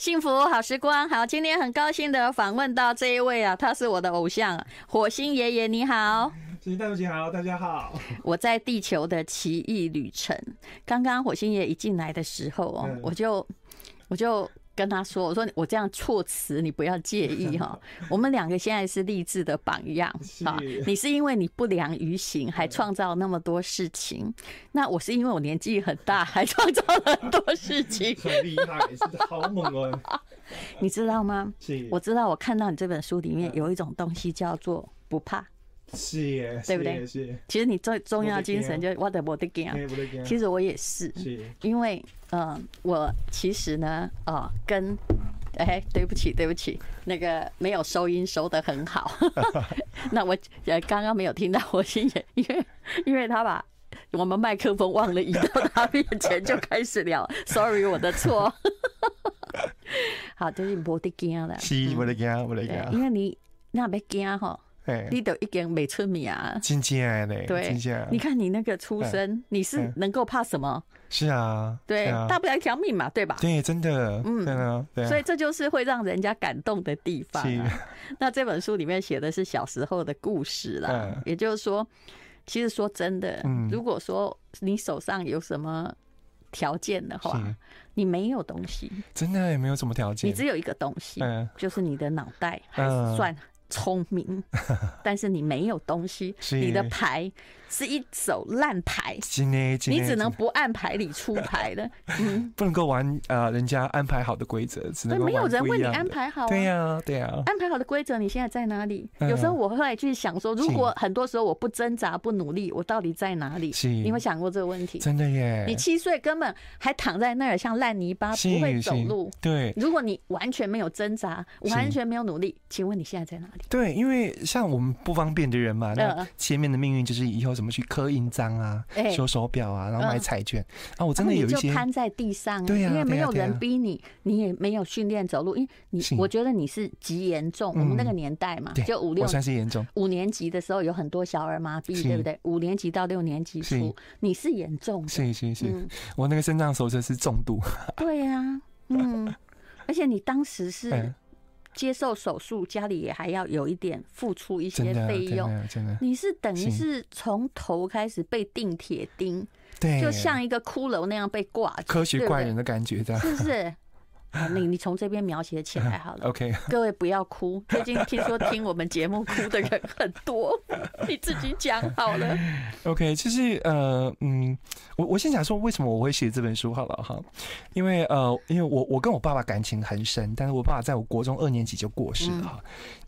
幸福好时光，好，今天很高兴的访问到这一位啊，他是我的偶像，火星爷爷，你好。星星大姐好，大家好。我在地球的奇异旅程，刚刚火星爷一进来的时候哦，我就我就。跟他说：“我说我这样措辞，你不要介意哈。我们两个现在是励志的榜样啊。你是因为你不良于行，还创造那么多事情。那我是因为我年纪很大，还创造了很多事情。很厉害，好猛哦！你知道吗？我知道。我看到你这本书里面有一种东西叫做不怕。”是耶，对不对？是。其实你最重要精神就是我的我的惊。其实我也是，是。因为，嗯，我其实呢，哦，跟，哎，对不起，对不起，那个没有收音收得很好。那我呃刚刚没有听到我心也，因为因为他把我们麦克风忘了移到他面前就开始聊，sorry，我的错。好，就是我的惊了。是我的惊，我的惊。因为你那边惊哈。你都已经没出名啊，真正的嘞，对，你看你那个出身，你是能够怕什么？是啊，对，大不了一条命嘛，对吧？对，真的，嗯，对啊，对所以这就是会让人家感动的地方。那这本书里面写的是小时候的故事啦，也就是说，其实说真的，如果说你手上有什么条件的话，你没有东西，真的也没有什么条件，你只有一个东西，就是你的脑袋，还是算。聪明，但是你没有东西，你的牌是一手烂牌，你只能不按牌理出牌的，嗯，不能够玩呃人家安排好的规则，只能没有人为你安排好，对呀对呀，安排好的规则你现在在哪里？有时候我会去想说，如果很多时候我不挣扎不努力，我到底在哪里？你有想过这个问题？真的耶，你七岁根本还躺在那儿像烂泥巴，不会走路，对，如果你完全没有挣扎，完全没有努力，请问你现在在哪里？对，因为像我们不方便的人嘛，那前面的命运就是以后怎么去刻印章啊、修手表啊，然后买彩券啊。我真的有一些就瘫在地上，对呀，因为没有人逼你，你也没有训练走路，因为你我觉得你是极严重。我们那个年代嘛，就五六，算是严重。五年级的时候有很多小儿麻痹，对不对？五年级到六年级初，你是严重的，是是是。我那个肾脏手术是重度。对呀，嗯，而且你当时是。接受手术，家里也还要有一点付出一些费用。真的，你是等于是从头开始被钉铁钉，对，就像一个骷髅那样被挂着，科学怪人的感觉，这样是不是？好，你你从这边描写起来好了。OK，各位不要哭。最近听说听我们节目哭的人很多，你自己讲好了。OK，其实呃嗯，我我先讲说为什么我会写这本书好了哈，因为呃因为我我跟我爸爸感情很深，但是我爸爸在我国中二年级就过世了哈。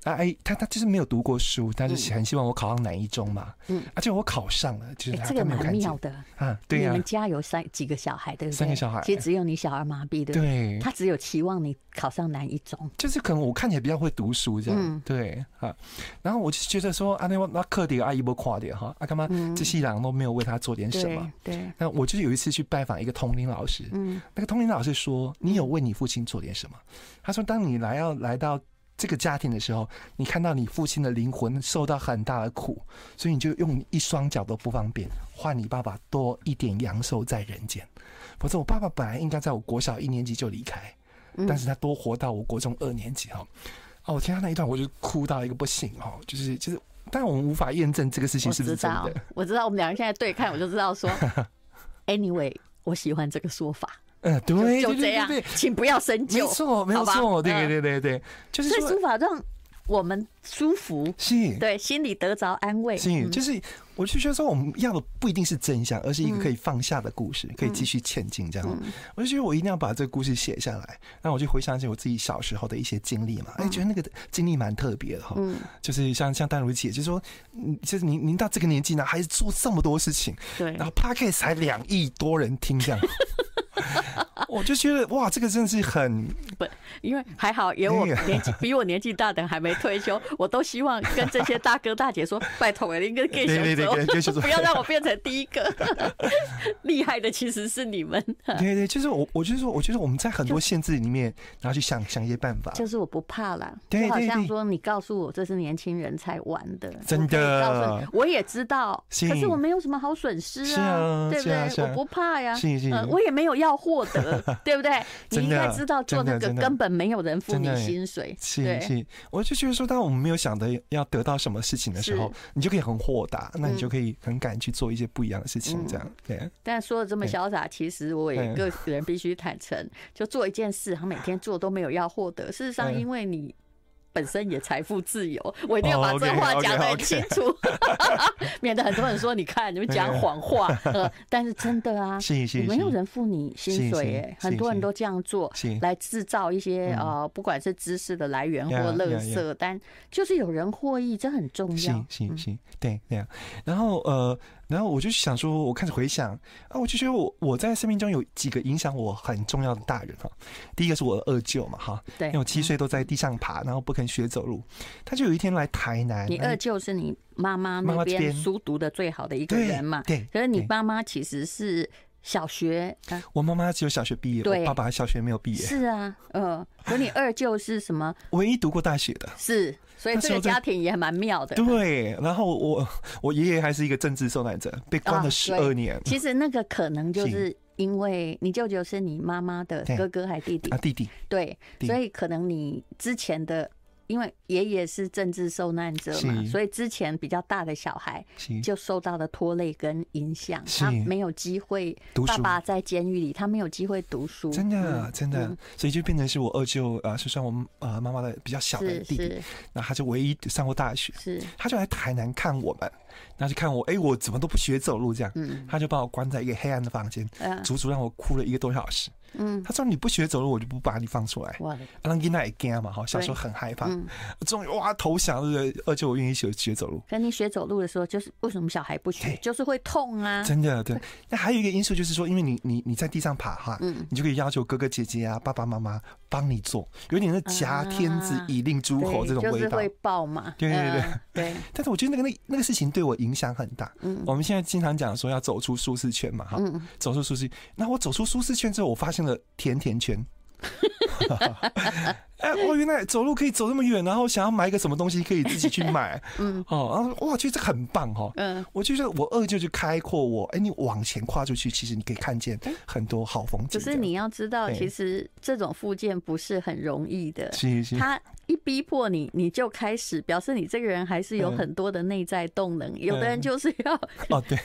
啊哎，他他就是没有读过书，他就很希望我考上南一中嘛。嗯，而且我考上了，就是他这个蛮妙的啊。对呀，你们家有三几个小孩对不对？三个小孩，其实只有你小儿麻痹的。对，他只有期望你考上南一中，就是可能我看起来比较会读书这样。对啊，然后我就觉得说啊，那那课底阿姨不夸点哈，啊干嘛这些人都没有为他做点什么？对，那我就是有一次去拜访一个通灵老师，嗯，那个通灵老师说，你有为你父亲做点什么？他说，当你来要来到。这个家庭的时候，你看到你父亲的灵魂受到很大的苦，所以你就用一双脚都不方便，换你爸爸多一点阳寿在人间。否则，我爸爸本来应该在我国小一年级就离开，但是他多活到我国中二年级哈。哦，我听他那一段，我就哭到一个不行哦，就是就是，但我们无法验证这个事情是不是真的。我知道，我们两个现在对看，我就知道说，anyway，我喜欢这个说法。嗯，对，就这样，请不要深究。没错，没有错，对对对对，就是所以书法让我们舒服，是，对，心里得着安慰。是，就是我就觉得说，我们要的不一定是真相，而是一个可以放下的故事，可以继续前进。这样，我就觉得我一定要把这个故事写下来。那我就回想起我自己小时候的一些经历嘛，哎，觉得那个经历蛮特别的哈。嗯，就是像像丹如姐，就是说，嗯，就是您您到这个年纪呢，还是做这么多事情，对，然后 Podcast 才两亿多人听这样。我就觉得哇，这个真的是很不，因为还好有我年纪比我年纪大的还没退休，我都希望跟这些大哥大姐说，拜托了，应该给小不要让我变成第一个 厉害的，其实是你们。对对，就是我，我就是说，我觉得我们在很多限制里面，然后去想想一些办法。就是我不怕啦，就好像说你告诉我这是年轻人才玩的，真的。告诉你，我也知道，可是我没有什么好损失啊，对不对？我不怕呀，我也没有要获得，对不对？你应该知道做那个根本没有人付你薪水。是是，我就觉得说，当我们没有想的要得到什么事情的时候，你就可以很豁达，那你就可以很敢去做一些不一样的事情，这样对。但说的这么潇洒，其实我也个人必须坦诚，就做一件事，他每天做都没有要获得。事实上，因为你。本身也财富自由，我一定要把这话讲得很清楚，免得很多人说你看你们讲谎话。呃，但是真的啊，没有人付你薪水哎，很多人都这样做来制造一些呃，不管是知识的来源或垃圾，但就是有人获益，这很重要。行行行，对对啊。然后呃。然后我就想说，我开始回想啊，我就觉得我我在生命中有几个影响我很重要的大人哈。第一个是我的二舅嘛哈，对，因为我七岁都在地上爬，然后不肯学走路，他就有一天来台南。你二舅是你妈妈那边书读的最好的一个人嘛？对。可是你妈妈其实是小学，我妈妈只有小学毕业，对，爸爸小学没有毕业。是啊，嗯。可你二舅是什么？唯一读过大学的。是。所以这个家庭也蛮妙的。对，然后我我爷爷还是一个政治受难者，被关了十二年。其实那个可能就是因为你舅舅是你妈妈的哥哥还弟弟啊？弟弟。对，所以可能你之前的。因为爷爷是政治受难者嘛，所以之前比较大的小孩就受到了拖累跟影响，他没有机会。爸爸在监狱里，他没有机会读书。真的，真的，所以就变成是我二舅啊，是算我们呃妈妈的比较小的弟弟，那他就唯一上过大学，是。他就来台南看我们。然后就看我，哎，我怎么都不学走路这样，嗯，他就把我关在一个黑暗的房间，足足让我哭了一个多小时。嗯，他说你不学走路，我就不把你放出来。哇，让囡娜也惊嘛，哈，小时候很害怕。嗯，终于哇投降了，而且我愿意学学走路。可你学走路的时候，就是为什么小孩不学？就是会痛啊。真的对。那还有一个因素就是说，因为你你你在地上爬哈，嗯，你就可以要求哥哥姐姐啊、爸爸妈妈帮你做，有点是挟天子以令诸侯这种味道。就是会抱嘛。对对对对。但是我觉得那个那那个事情对我影响很大。嗯，我们现在经常讲说要走出舒适圈嘛，哈，走出舒适。那我走出舒适圈之后，我发现了甜甜圈。哎，我原来走路可以走那么远，然后想要买一个什么东西可以自己去买，嗯，哦，然后哇，其实这很棒哈，嗯，我就觉得我二舅就开阔我，哎，你往前跨出去，其实你可以看见很多好风景。可是你要知道，其实这种附件不是很容易的，他一逼迫你，你就开始表示你这个人还是有很多的内在动能。有的人就是要 哦，对，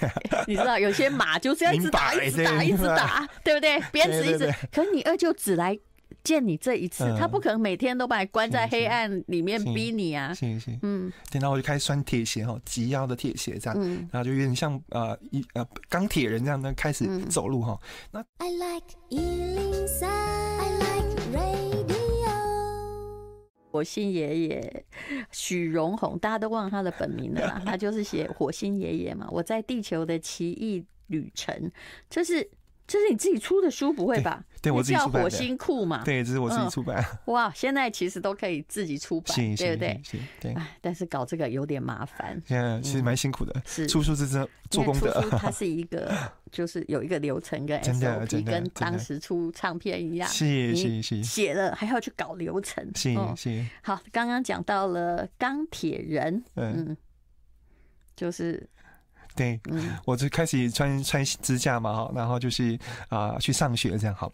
你知道有些马就是要一直打，一直打，一直打，对不对？鞭子一直，可是你二舅只来。见你这一次，他不可能每天都把你关在黑暗里面逼你啊！行行，嗯，然后我就开始穿铁鞋哈，及腰的铁鞋这样，然后就有点像呃一呃钢铁人这样的开始走路哈。那 I like 103，I like radio。火星爷爷许荣宏，大家都忘了他的本名了啦，他就是写火星爷爷嘛。我在地球的奇异旅程，就是。这是你自己出的书，不会吧？对，我自己出版的。叫火星库嘛？对，这是我自己出版。哇，现在其实都可以自己出版，对不对？对。但是搞这个有点麻烦。现在其实蛮辛苦的。是。出书是真做功德。出书 它是一个，就是有一个流程跟 SOP，跟当时出唱片一样。是是是。写了还要去搞流程。是是。好，刚刚讲到了钢铁人，嗯，就是。对，我就开始穿穿支架嘛，哈，然后就是啊、呃、去上学这样好，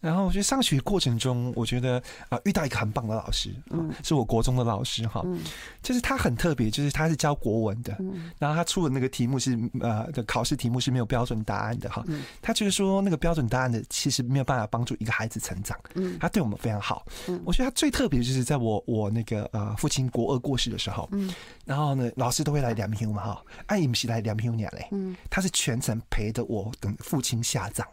然后我觉得上学过程中，我觉得啊、呃、遇到一个很棒的老师，嗯，是我国中的老师哈，嗯，就是他很特别，就是他是教国文的，嗯，然后他出的那个题目是呃的考试题目是没有标准答案的哈，嗯，他觉得说那个标准答案的其实没有办法帮助一个孩子成长，嗯，他对我们非常好，嗯，我觉得他最特别就是在我我那个呃父亲国二过世的时候，嗯，然后呢老师都会来两票嘛哈，爱，你们是来两票。嗯，他是全程陪着我等父亲下葬。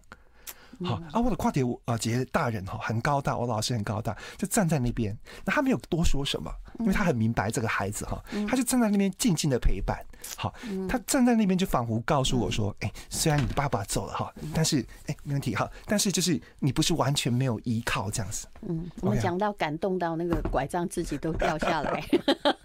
好啊，我的跨铁啊姐大人哈，很高大，我老师很高大，就站在那边。那他没有多说什么，因为他很明白这个孩子哈，他就站在那边静静的陪伴。好，他站在那边就仿佛告诉我说：“哎，虽然你的爸爸走了哈，但是哎，没问题哈，但是就是你不是完全没有依靠这样子。”嗯，我们讲到感动到那个拐杖自己都掉下来。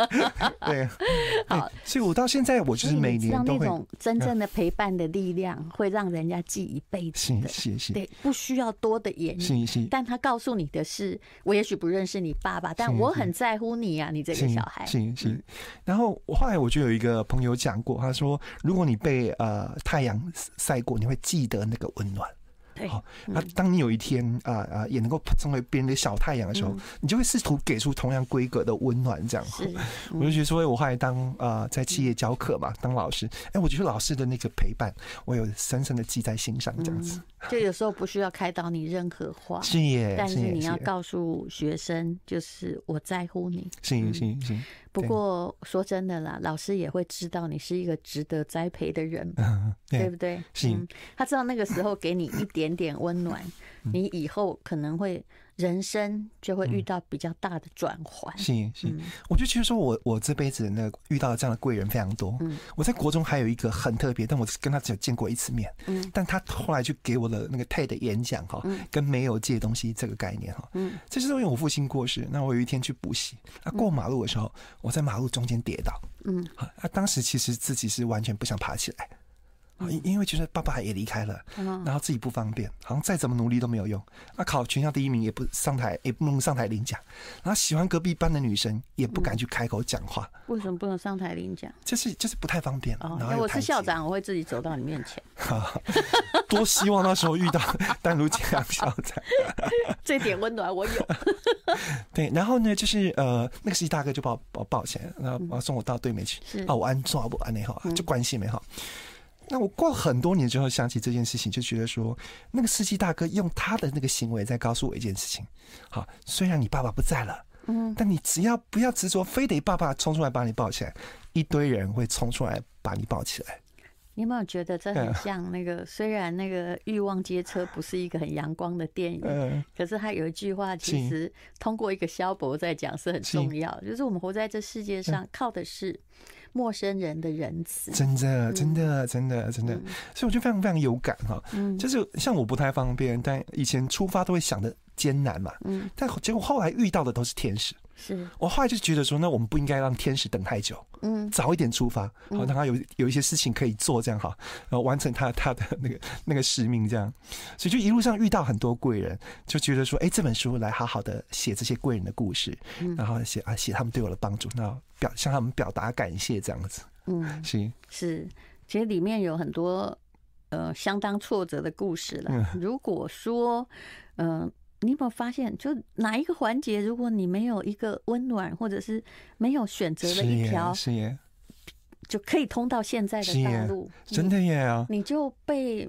对，好，所以我到现在我就是每年都会。那种真正的陪伴的力量，会让人家记一辈子的。是是是。对，不需要多的言语，但他告诉你的是，我也许不认识你爸爸，但我很在乎你啊，你这个小孩。是是。然后我后来我就有一个朋友讲过，他说，如果你被呃太阳晒过，你会记得那个温暖。对，好，那当你有一天啊啊也能够成为别人的小太阳的时候，你就会试图给出同样规格的温暖，这样。是，我就觉得说，我后来当啊在企业教课嘛，当老师，哎，我觉得老师的那个陪伴，我有深深的记在心上，这样子。就有时候不需要开导你任何话，是耶，但是你要告诉学生，就是我在乎你。行行行。不过说真的啦，老师也会知道你是一个值得栽培的人，对不对？是，他知道那个时候给你一点点温暖，你以后可能会。人生就会遇到比较大的转换。是是，我就觉得说我我这辈子那遇到这样的贵人非常多。嗯，我在国中还有一个很特别，但我跟他只有见过一次面。嗯，但他后来就给我的那个 TED 演讲哈，跟没有借东西这个概念哈。嗯，这是因为我父亲过世，那我有一天去补习，啊，过马路的时候，我在马路中间跌倒。嗯，啊，当时其实自己是完全不想爬起来。因因为觉得爸爸也离开了，然后自己不方便，好像再怎么努力都没有用。那考全校第一名也不上台，也不能上台领奖。然后喜欢隔壁班的女生也不敢去开口讲话。为什么不能上台领奖？就是就是不太方便。哦，我是校长，我会自己走到你面前。多希望那时候遇到 丹如姐当校长。这点温暖我有。对，然后呢，就是呃，那个司机大哥就把我把我抱起来，然后送我到对面去。啊，我安坐不安内好，就关系没好。那我过很多年之后想起这件事情，就觉得说，那个司机大哥用他的那个行为在告诉我一件事情。好，虽然你爸爸不在了，嗯，但你只要不要执着，非得爸爸冲出来把你抱起来，一堆人会冲出来把你抱起来。你有没有觉得这很像那个？虽然那个《欲望街车》不是一个很阳光的电影，可是他有一句话，其实通过一个萧伯在讲是很重要，就是我们活在这世界上靠的是。陌生人的仁慈，真的，真的，真的，真的，所以我就非常非常有感哈。嗯，就是像我不太方便，但以前出发都会想的艰难嘛。嗯，但结果后来遇到的都是天使。是我后来就觉得说，那我们不应该让天使等太久。嗯，早一点出发，好让他有有一些事情可以做，这样哈，然后完成他他的那个 那个使命，这样。所以就一路上遇到很多贵人，就觉得说，哎，这本书来好好的写这些贵人的故事，然后写啊写他们对我的帮助，那。表向他们表达感谢，这样子，嗯，是是，其实里面有很多呃相当挫折的故事了。嗯、如果说，嗯、呃，你有没有发现，就哪一个环节，如果你没有一个温暖，或者是没有选择的一条，是耶，就可以通到现在的道路，真的耶啊，你就被。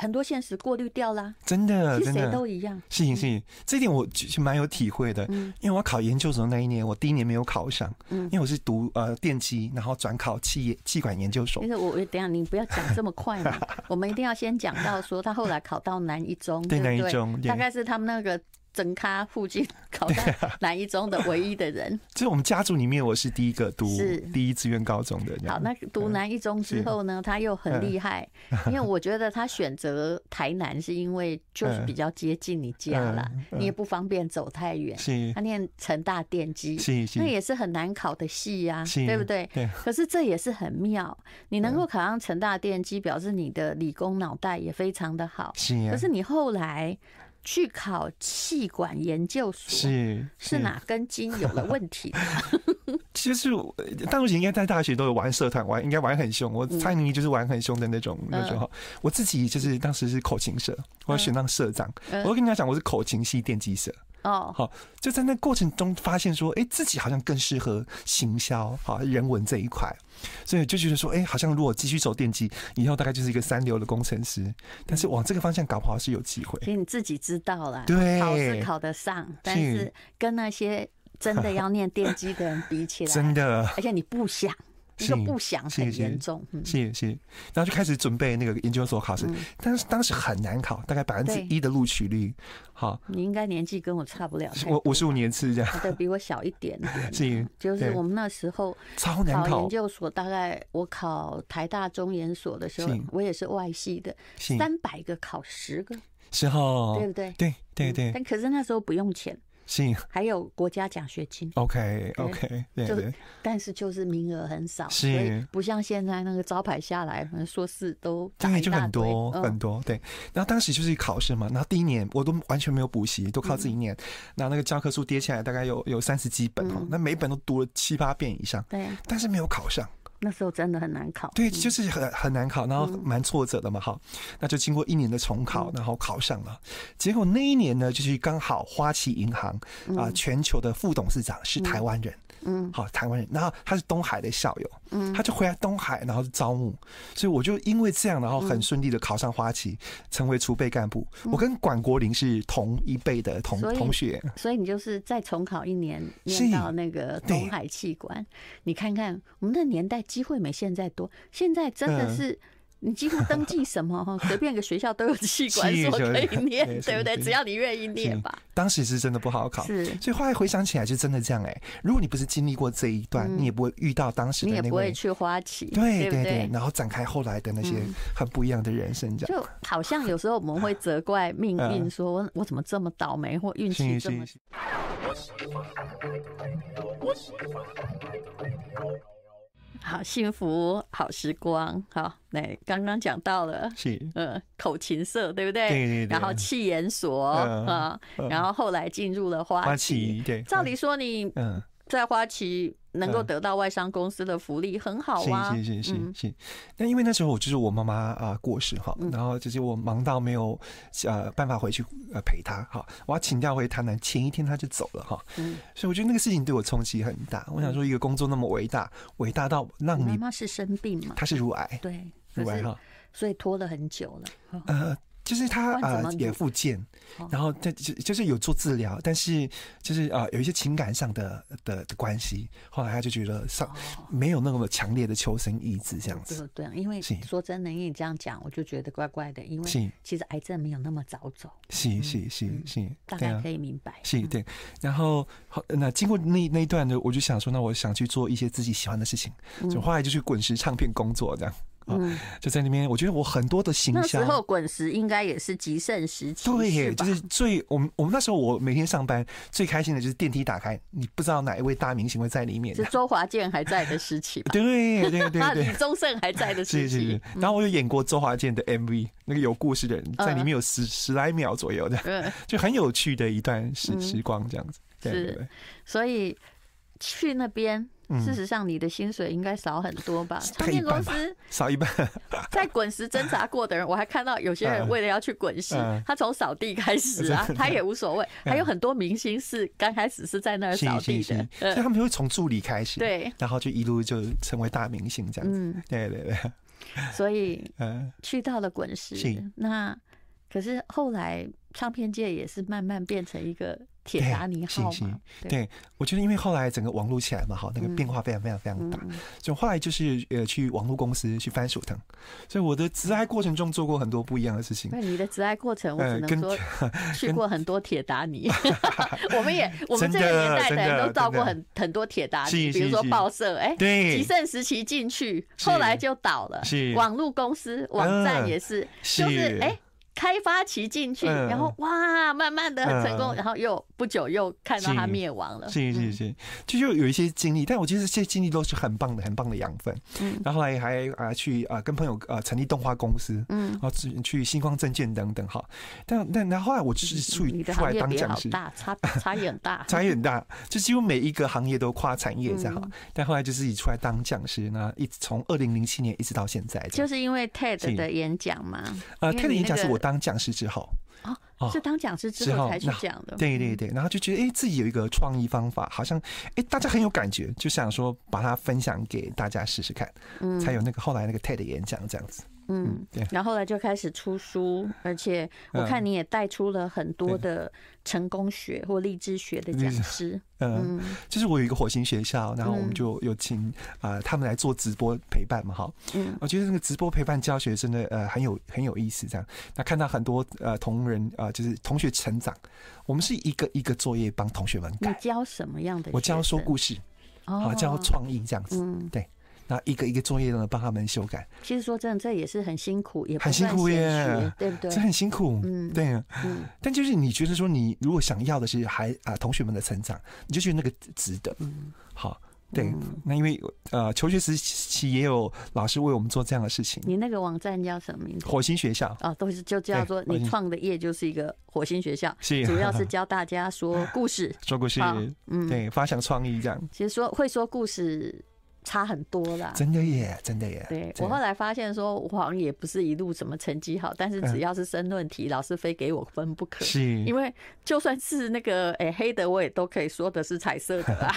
很多现实过滤掉啦，真的，真的谁都一样。是是，是，这点我其实蛮有体会的。嗯，因为我考研究所那一年，我第一年没有考上。嗯，因为我是读呃电机，然后转考企业企管研究所。其实我等下你不要讲这么快嘛，我们一定要先讲到说他后来考到南一中，对，南一中大概是他们那个。整咖附近考到南一中的唯一的人，就是我们家族里面，我是第一个读第一志愿高中的。好，那读南一中之后呢，他又很厉害，因为我觉得他选择台南是因为就是比较接近你家啦，你也不方便走太远。是，他念成大电机，那也是很难考的系呀，对不对？可是这也是很妙，你能够考上成大电机，表示你的理工脑袋也非常的好。是，可是你后来。去考气管研究所是是哪根筋有了问题？其实大陆姐应该在大学都有玩社团，玩应该玩很凶。我猜你就是玩很凶的那种那种哈。我自己就是当时是口琴社，我要选当社长。我跟人家讲我是口琴系电机社。哦，好，就在那过程中发现说，哎，自己好像更适合行销哈人文这一块，所以就觉得说，哎，好像如果继续走电机，以后大概就是一个三流的工程师。但是往这个方向搞不好是有机会。所以你自己知道了，对，考试考得上，但是 跟那些真的要念电机的人比起来，真的，而且你不想。就不想很严重，是是，然后就开始准备那个研究所考试，但是当时很难考，大概百分之一的录取率。好，你应该年纪跟我差不了，我五十五年次这样，对，比我小一点 点。是，就是我们那时候超难考研究所，大概我考台大中研所的时候，我也是外系的，三百个考十个，时候对不对？对对对。但可是那时候不用钱。是，还有国家奖学金。OK，OK，就是，但是就是名额很少，是不像现在那个招牌下来，可能硕士都对，就很多很多。对，然后当时就是考试嘛，然后第一年我都完全没有补习，都靠自己念。然后那个教科书跌下来大概有有三十几本哦，那每本都读了七八遍以上。对，但是没有考上。那时候真的很难考，对，就是很很难考，然后蛮挫折的嘛，哈，那就经过一年的重考，然后考上了。结果那一年呢，就是刚好花旗银行啊，全球的副董事长是台湾人。嗯，好，台湾人，然后他是东海的校友，嗯，他就回来东海，然后招募，所以我就因为这样，然后很顺利的考上花旗，成为储备干部。我跟管国林是同一辈的同同学，所以你就是再重考一年，念到那个东海企管。你看看我们的年代机会没现在多，现在真的是。你几乎登记什么 哈，随便一个学校都有器官所可以念，对不对？只要你愿意念吧。当时是真的不好考，是。所以后来回想起来，是真的这样哎。如果你不是经历过这一段，你也不会遇到当时的那也不会去花旗，对对对。然后展开后来的那些很不一样的人生，这样。就好像有时候我们会责怪命运，说我我怎么这么倒霉，或运气这么。好幸福，好时光，好，那刚刚讲到了，是，嗯，口琴社，对不对？对对对。然后气研所啊，然后后来进入了花旗，对。照理说你，嗯。在花旗能够得到外商公司的福利很好啊，是是是是是。那因为那时候我就是我妈妈啊过世哈，然后就是我忙到没有呃办法回去呃陪她哈，我要请假回台南，前一天她就走了哈，嗯所以我觉得那个事情对我冲击很大。我想说一个工作那么伟大，伟大到让你妈妈是生病嘛？她是乳癌，对，乳癌哈，所以拖了很久了。呃。就是他呃，也复健，然后他就就是有做治疗，但是就是啊，有一些情感上的的的关系。后来他就觉得上没有那么强烈的求生意志，这样子。对，因为说真的，因为你这样讲，我就觉得怪怪的，因为其实癌症没有那么早走。是是是是，大概可以明白。是，对。然后好，那经过那那一段呢，我就想说，那我想去做一些自己喜欢的事情，就后来就去滚石唱片工作，这样。嗯，就在那边，我觉得我很多的形象。那时候滚石应该也是极盛时期，对，就是最我们我们那时候我每天上班最开心的就是电梯打开，你不知道哪一位大明星会在里面。是周华健还在的时期 吧？对对 对对对，李宗盛还在的时期。是是是。然后我有演过周华健的 MV，那个有故事的人在里面有十十来秒左右的，就很有趣的一段时时光这样子。是，所以去那边。事实上，你的薪水应该少很多吧？唱片公司少一半。在滚石挣扎过的人，我还看到有些人为了要去滚石，他从扫地开始啊，他也无所谓。还有很多明星是刚开始是在那儿扫地的，所以他们就会从助理开始，对，然后就一路就成为大明星这样子。对对对。所以，去到了滚石，那可是后来唱片界也是慢慢变成一个。铁达尼号嘛，对，我觉得因为后来整个网络起来嘛，哈，那个变化非常非常非常大，就后来就是呃去网络公司去番薯藤，所以我的职爱过程中做过很多不一样的事情。那你的职爱过程，我只能说去过很多铁达尼，我们也我们这个年代的人都到过很很多铁达尼，比如说报社，哎，对，极盛时期进去，后来就倒了，网络公司网站也是，就是哎。开发期进去，然后哇，慢慢的很成功，然后又不久又看到它灭亡了。是是是，就就有一些经历，但我觉得这些经历都是很棒的，很棒的养分。嗯，然后来还啊去啊跟朋友啊成立动画公司，嗯，然后去星光证券等等哈。但但然后后来我就是出出来当讲师，大差差异很大，差异很大，就几乎每一个行业都跨产业这样。但后来就自己出来当讲师，那一直从二零零七年一直到现在，就是因为 TED 的演讲嘛。呃，TED 演讲是我。当讲师之后哦，是当讲师之后才去讲的。对对对，然后就觉得哎、欸，自己有一个创意方法，好像哎、欸，大家很有感觉，就想说把它分享给大家试试看，嗯，才有那个后来那个 TED 演讲这样子。嗯，对。然后后来就开始出书，而且我看你也带出了很多的成功学或励志学的讲师。嗯，就是我有一个火星学校，然后我们就有请啊他们来做直播陪伴嘛，哈。嗯，我觉得那个直播陪伴教学真的呃很有很有意思，这样。那看到很多呃同仁啊，就是同学成长，我们是一个一个作业帮同学们改。你教什么样的？我教说故事，哦，教创意这样子。嗯，对。那一个一个作业呢，帮他们修改。其实说真的，这也是很辛苦，也很辛苦耶，对不对？这很辛苦，嗯，对啊，嗯。但就是你觉得说，你如果想要的是孩啊同学们的成长，你就觉得那个值得。嗯，好，对。那因为呃，求学时期也有老师为我们做这样的事情。你那个网站叫什么名字？火星学校哦，都是就叫做你创的业就是一个火星学校，是主要是教大家说故事，说故事，嗯，对，发想创意这样。其实说会说故事。差很多啦。真的耶，真的耶。对，我后来发现说，我好像也不是一路什么成绩好，但是只要是申论题，老师非给我分不可。是，因为就算是那个哎黑的，我也都可以说的是彩色的啦。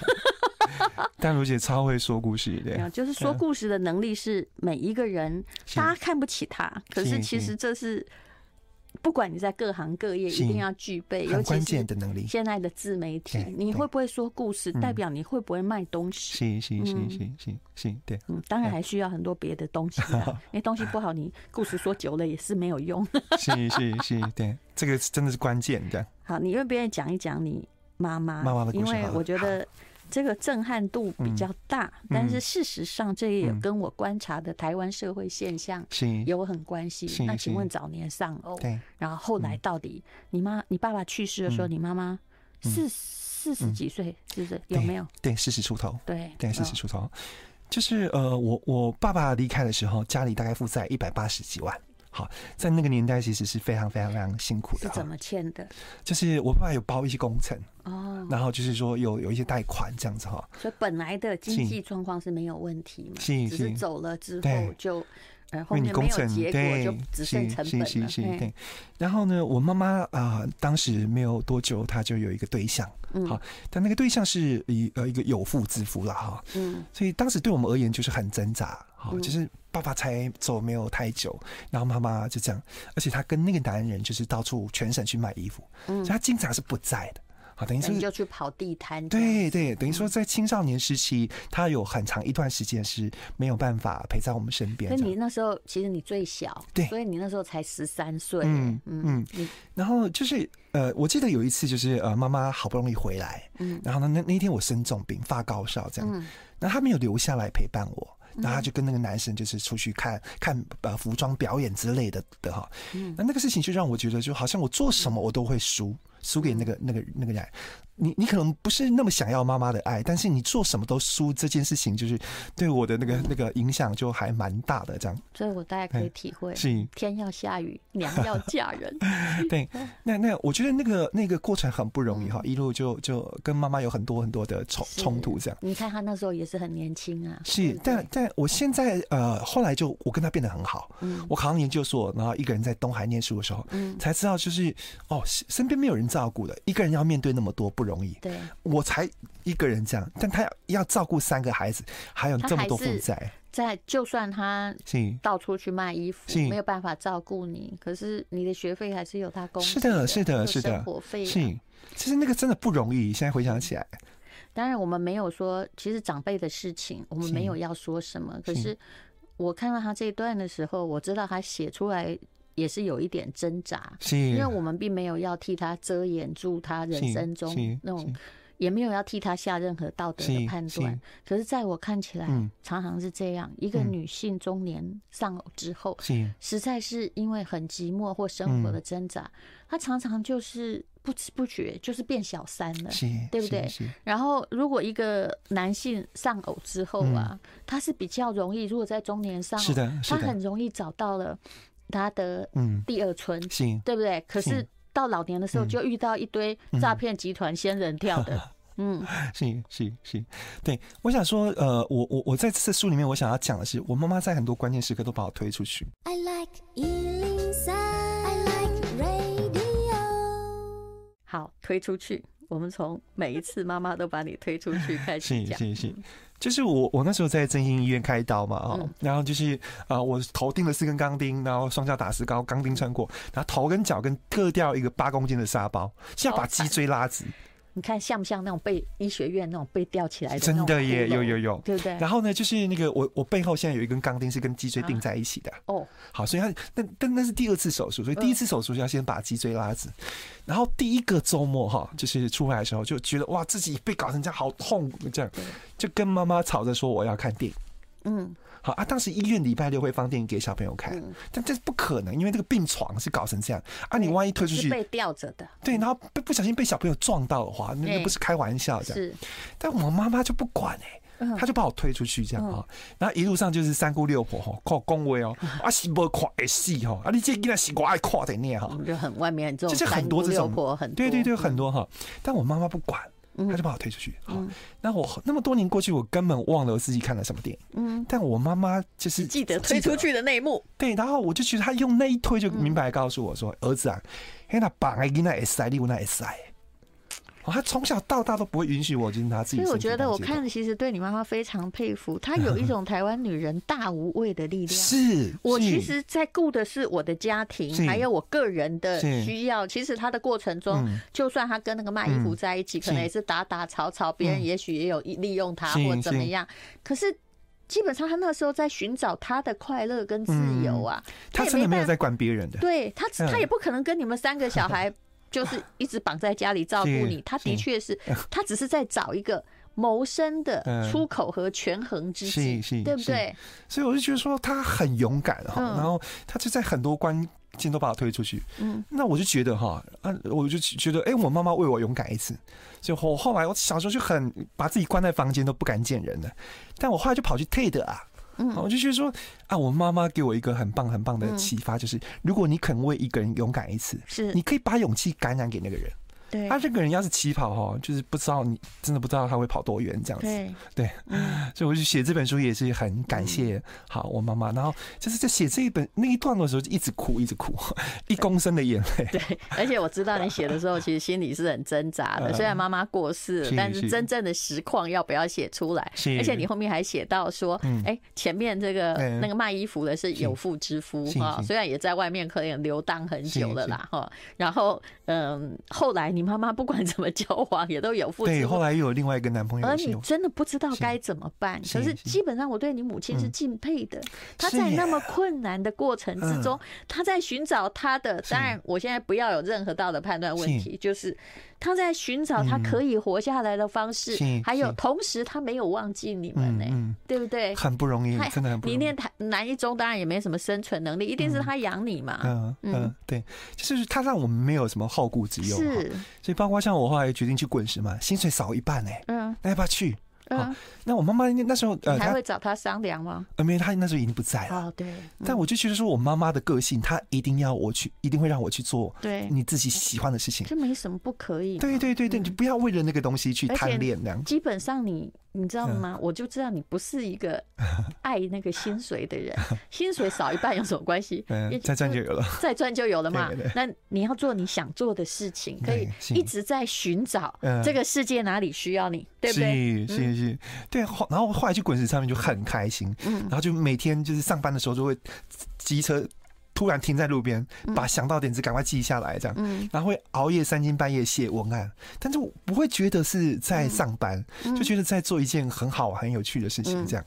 但如姐超会说故事，的，就是说故事的能力是每一个人，大家看不起他，可是其实这是。不管你在各行各业，一定要具备尤其是的能力。现在的自媒体，你会不会说故事，代表你会不会卖东西？行行行行行行，对。嗯，当然还需要很多别的东西，因为东西不好，你故事说久了也是没有用。是是是，对，这个真的是关键的。好，你愿不愿意讲一讲你妈妈？妈妈的故事，因为我觉得。这个震撼度比较大，但是事实上，这也跟我观察的台湾社会现象有很关系。那请问早年丧偶，然后后来到底你妈、你爸爸去世的时候，你妈妈四四十几岁，是不是有没有？对，四十出头。对对，四十出头。就是呃，我我爸爸离开的时候，家里大概负债一百八十几万。好，在那个年代其实是非常非常非常辛苦的。是怎么欠的？就是我爸爸有包一些工程哦，然后就是说有有一些贷款这样子哈。所以本来的经济状况是没有问题嘛，是只是走了之后就呃后面没有结果，就只剩成本了。对。然后呢，我妈妈啊，当时没有多久，她就有一个对象，嗯好，但那个对象是一呃一个有妇之夫了哈。嗯。所以当时对我们而言就是很挣扎，好，就是。爸爸才走没有太久，然后妈妈就这样，而且她跟那个男人就是到处全省去买衣服，嗯，所以她经常是不在的，好，等于是就去跑地摊，对对，等于说在青少年时期，他有很长一段时间是没有办法陪在我们身边。那你那时候其实你最小，对，所以你那时候才十三岁，嗯嗯，然后就是呃，我记得有一次就是呃，妈妈好不容易回来，嗯，然后呢那那一天我生重病发高烧这样，嗯，那他没有留下来陪伴我。然后他就跟那个男生就是出去看看呃服装表演之类的的哈，那那个事情就让我觉得就好像我做什么我都会输。输给那个那个那个人，你你可能不是那么想要妈妈的爱，但是你做什么都输，这件事情就是对我的那个那个影响就还蛮大的，这样。所以我大概可以体会，是 天要下雨，娘要嫁人。对，那那我觉得那个那个过程很不容易哈，一路就就跟妈妈有很多很多的冲冲突这样。你看他那时候也是很年轻啊。是，但但我现在呃后来就我跟他变得很好，嗯，我考上研究所，然后一个人在东海念书的时候，嗯，才知道就是哦身边没有人。照顾的一个人要面对那么多不容易，对，我才一个人这样，但他要要照顾三个孩子，还有这么多负债，在就算他到处去卖衣服，没有办法照顾你，可是你的学费还是有他供，是的，是的，是的，生活费是，其实那个真的不容易。现在回想起来，当然我们没有说，其实长辈的事情我们没有要说什么，可是我看到他这一段的时候，我知道他写出来。也是有一点挣扎，是，因为我们并没有要替他遮掩住他人生中那种，也没有要替他下任何道德的判断。可是，在我看起来，常常是这样：一个女性中年丧偶之后，实在是因为很寂寞或生活的挣扎，她常常就是不知不觉就是变小三了，对不对？然后，如果一个男性丧偶之后啊，他是比较容易，如果在中年丧偶，他很容易找到了。他的第二春，嗯、对不对？可是到老年的时候，就遇到一堆诈骗集团仙人跳的，嗯，是是是，对。我想说，呃，我我我在这书里面，我想要讲的是，我妈妈在很多关键时刻都把我推出去。I like 103, I like radio。好，推出去。我们从每一次妈妈都把你推出去开始讲，是是是，就是我我那时候在振兴医院开刀嘛，啊，然后就是啊，我头钉了四根钢钉，然后双脚打石膏，钢钉穿过，然后头跟脚跟各掉一个八公斤的沙包，是要把脊椎拉直。你看像不像那种被医学院那种被吊起来的？真的耶，有有有，对不对？然后呢，就是那个我我背后现在有一根钢钉是跟脊椎钉在一起的。哦，好，所以他但但那是第二次手术，所以第一次手术要先把脊椎拉直。然后第一个周末哈，就是出来的时候就觉得哇，自己被搞成这样好痛，这样就跟妈妈吵着说我要看电影。嗯。好啊，当时医院礼拜六会放电影给小朋友看，嗯、但这是不可能，因为这个病床是搞成这样。啊！你万一推出去被吊着的，对，然后不不小心被小朋友撞到的话，那那不是开玩笑的。是，但我妈妈就不管哎、欸，她就把我推出去这样啊，然后一路上就是三姑六婆哈，靠恭维哦，啊是不看的戏哈，啊你这个那是我爱看的念哈，就很外面这种就是很多这种婆很对对对很多哈，但我妈妈不管。他就把我推出去。好，那我那么多年过去，我根本忘了我自己看了什么电影。嗯，但我妈妈就是记得推出去的那一幕。对，然后我就觉得他用那一推就明白告诉我说：“儿子啊，嘿，那绑哎，那 S I 利那 S I。”哦，他从小到大都不会允许我就是他自己。所以我觉得，我看其实对你妈妈非常佩服，她有一种台湾女人大无畏的力量。是，我其实，在顾的是我的家庭，还有我个人的需要。其实她的过程中，就算她跟那个卖衣服在一起，可能也是打打吵吵，别人也许也有利用她或怎么样。可是基本上，她那时候在寻找她的快乐跟自由啊。她真的没有在管别人的。对她，她也不可能跟你们三个小孩。就是一直绑在家里照顾你，他的确是，他只是在找一个谋生的出口和权衡之计，对不对？所以我就觉得说他很勇敢哈，然后他就在很多关键都把我推出去，嗯，那我就觉得哈，啊，我就觉得，哎，我妈妈为我勇敢一次，所以我后来我小时候就很把自己关在房间都不敢见人了，但我后来就跑去 TED 啊。嗯，我就觉得说啊，我妈妈给我一个很棒很棒的启发，就是如果你肯为一个人勇敢一次，是，你可以把勇气感染给那个人。对，他这个人要是起跑哈，就是不知道你真的不知道他会跑多远这样子。对，对，所以我就写这本书也是很感谢好我妈妈。然后就是在写这一本那一段的时候，就一直哭，一直哭，一公升的眼泪。对，而且我知道你写的时候，其实心里是很挣扎的。虽然妈妈过世了，但是真正的实况要不要写出来？而且你后面还写到说，哎，前面这个那个卖衣服的是有妇之夫哈，虽然也在外面可能游荡很久了啦哈。然后嗯，后来你。妈妈不管怎么交往，也都有负责。对，后来又有另外一个男朋友。而你真的不知道该怎么办。可是基本上，我对你母亲是敬佩的。她在那么困难的过程之中，她在寻找她的。当然，我现在不要有任何道德判断问题，就是。他在寻找他可以活下来的方式，还有同时他没有忘记你们呢，对不对？很不容易，真的很不容易。你念南一中当然也没什么生存能力，一定是他养你嘛。嗯嗯，对，就是他让我们没有什么后顾之忧。是，所以包括像我后来决定去滚石嘛，薪水少一半呢。嗯，那要不要去？嗯，那我妈妈那时候呃，还会找他商量吗？呃，没有，他那时候已经不在了。哦，对。但我就觉得说，我妈妈的个性，她一定要我去，一定会让我去做对你自己喜欢的事情。这没什么不可以。对对对对，你不要为了那个东西去贪恋那样。基本上你。你知道吗？我就知道你不是一个 爱那个薪水的人，薪水少一半有什么关系？再赚就有了，再赚就有了嘛。那你要做你想做的事情，可以一直在寻找这个世界哪里需要你，对不对？是是是，对。然后后来去滚石唱片就很开心，然后就每天就是上班的时候就会机车。突然停在路边，把想到点子赶快记下来，这样，然后会熬夜三更半夜写文案，但是我不会觉得是在上班，就觉得在做一件很好很有趣的事情，这样。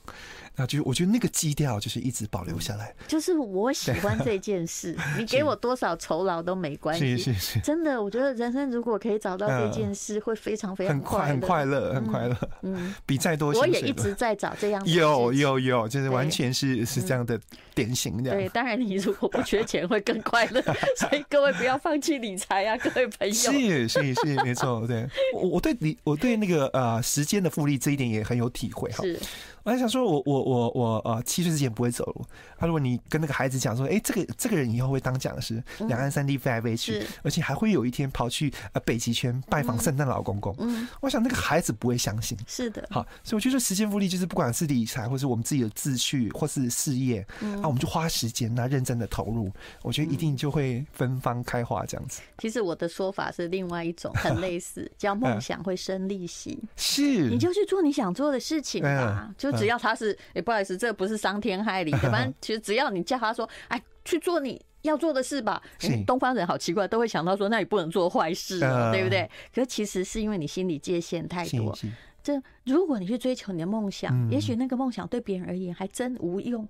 那就是我觉得那个基调就是一直保留下来，就是我喜欢这件事，你给我多少酬劳都没关系。是是是，真的，我觉得人生如果可以找到这件事，会非常非常快很快乐，很快乐。嗯，比再多我也一直在找这样。有有有，就是完全是是这样的典型这样。对，当然你如果不缺钱会更快乐，所以各位不要放弃理财啊，各位朋友。是是是，没错，对我我对你我对那个呃时间的复利这一点也很有体会哈。是。我还想说我，我我我我呃，七岁之前不会走路。他如果你跟那个孩子讲说，哎，这个这个人以后会当讲师，两岸三地飞来飞去，而且还会有一天跑去呃北极圈拜访圣诞老公公。嗯，我想那个孩子不会相信。是的。好，所以我觉得时间复利就是不管是理财，或是我们自己的志趣，或是事业，嗯啊，我们就花时间，那认真的投入，我觉得一定就会芬芳开花这样子。其实我的说法是另外一种，很类 似，叫梦想会生利息。是。你就去做你想做的事情吧，就。只要他是，哎，不好意思，这不是伤天害理的。反正其实只要你叫他说，哎，去做你要做的事吧。东方人好奇怪，都会想到说，那你不能做坏事，对不对？可是其实是因为你心理界限太多。这如果你去追求你的梦想，也许那个梦想对别人而言还真无用，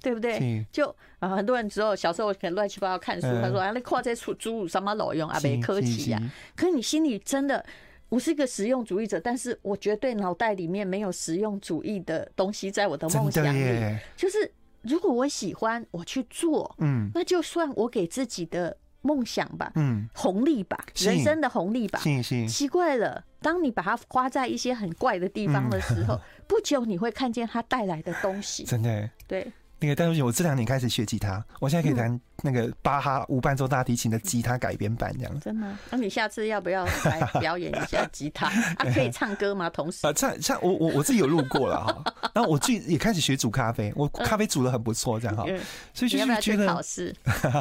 对不对？就啊，很多人之后小时候可能乱七八糟看书，他说啊，你看这书猪有什么老用啊？没客气呀。可是你心里真的。我是一个实用主义者，但是我绝对脑袋里面没有实用主义的东西在我的梦想里。就是如果我喜欢，我去做，嗯，那就算我给自己的梦想吧，嗯，红利吧，人生的红利吧。奇怪了，当你把它花在一些很怪的地方的时候，不久你会看见它带来的东西。真的，对。那个戴书姐，我这两年开始学吉他，我现在可以弹那个巴哈无伴奏大提琴的吉他改编版这样。真的？那你下次要不要来表演一下吉他？啊，可以唱歌吗？同时啊，唱唱我我我自己有录过了哈。然后我自己也开始学煮咖啡，我咖啡煮的很不错，这样哈。所以就是觉得考试，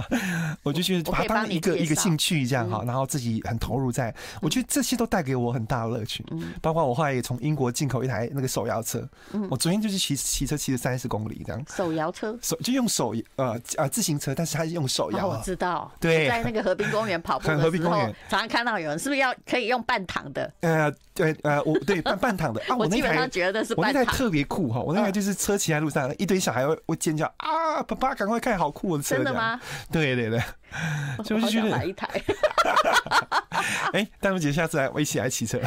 我就觉得把它当一个一个兴趣这样哈，然后自己很投入在。我觉得这些都带给我很大的乐趣。包括我后来也从英国进口一台那个手摇车。我昨天就是骑骑车骑了三十公里这样。手摇车，手就用手呃呃自行车，但是它是用手摇。我知道。对，在那个河滨公园跑步的时候，河滨公园常常看到有人是不是要可以用半躺的？呃，对呃，我对半 半躺的啊，我基本上觉得是半躺。我那台特别酷哈，我那台就是车骑在路上，一堆小孩会会尖叫啊，爸爸赶快看好酷的车。真的吗？对对对，就是觉得买一台。哎，丹如姐下次来，我一起来骑车。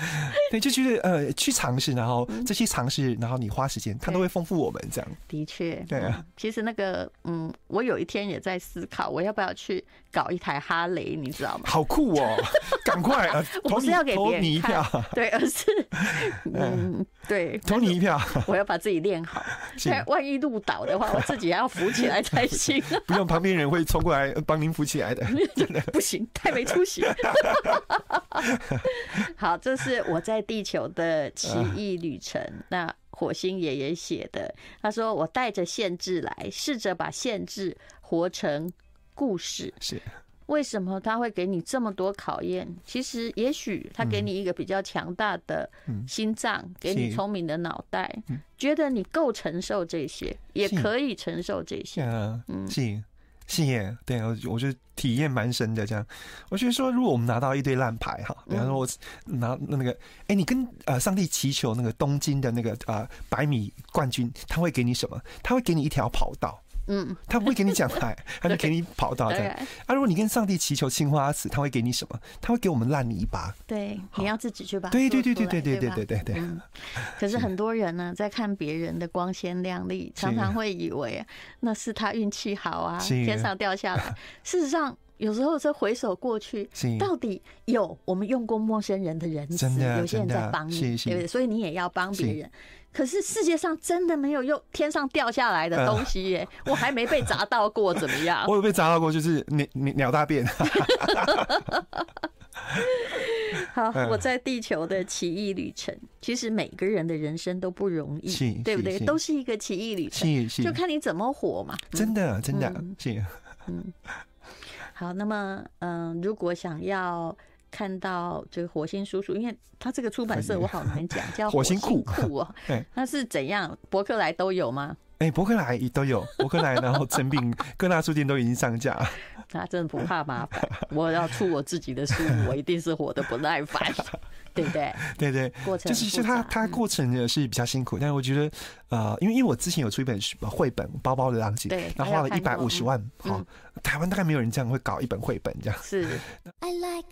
对，就觉得呃，去尝试，然后这些尝试，然后你花时间，它都会丰富我们这样。的确，对啊。其实那个，嗯，我有一天也在思考，我要不要去搞一台哈雷，你知道吗？好酷哦！赶快啊！我不是要给别人一票，对，而是 嗯，对，投你一票。我要把自己练好，万一路倒的话，我自己还要扶起来才行。不用，旁边人会冲过来帮您扶起来的。不行，太没出息。好，这是我在地球的奇异旅程。那火星爷爷写的，他说：“我带着限制来，试着把限制活成故事。”是为什么他会给你这么多考验？其实，也许他给你一个比较强大的心脏，给你聪明的脑袋，觉得你够承受这些，也可以承受这些。嗯，是。是耶，对，我我就体验蛮深的。这样，我觉得说，如果我们拿到一堆烂牌哈，比方说我拿那个，哎，你跟呃上帝祈求那个东京的那个呃百米冠军，他会给你什么？他会给你一条跑道。嗯，他不会给你奖牌，他就给你跑道这样。啊，如果你跟上帝祈求青花瓷，他会给你什么？他会给我们烂泥巴。对，你要自己去把。对对对对对对对对对对。可是很多人呢，在看别人的光鲜亮丽，常常会以为那是他运气好啊，天上掉下来。事实上，有时候再回首过去，到底有我们用过陌生人的仁慈，有些人在帮你，对不对？所以你也要帮别人。可是世界上真的没有用天上掉下来的东西耶！我还没被砸到过，怎么样？我有被砸到过，就是鸟鸟鸟大便。好，我在地球的奇异旅程，其实每个人的人生都不容易，对不对？都是一个奇异旅程，就看你怎么活嘛。真的，真的，嗯。好，那么，嗯，如果想要。看到这个火星叔叔，因为他这个出版社我好难讲，叫火星酷酷哦。对，那是怎样？博客来都有吗？哎、欸，博客来都有，博客来，然后成品 各大书店都已经上架。他真的不怕麻烦，我要出我自己的书，我一定是活得不耐烦。对不对？对对，过程就是是他他过程呢是比较辛苦，但是我觉得呃，因为因为我之前有出一本绘本《包包的浪迹》，对，然后花了一百五十万，好，台湾大概没有人这样会搞一本绘本这样。是。I like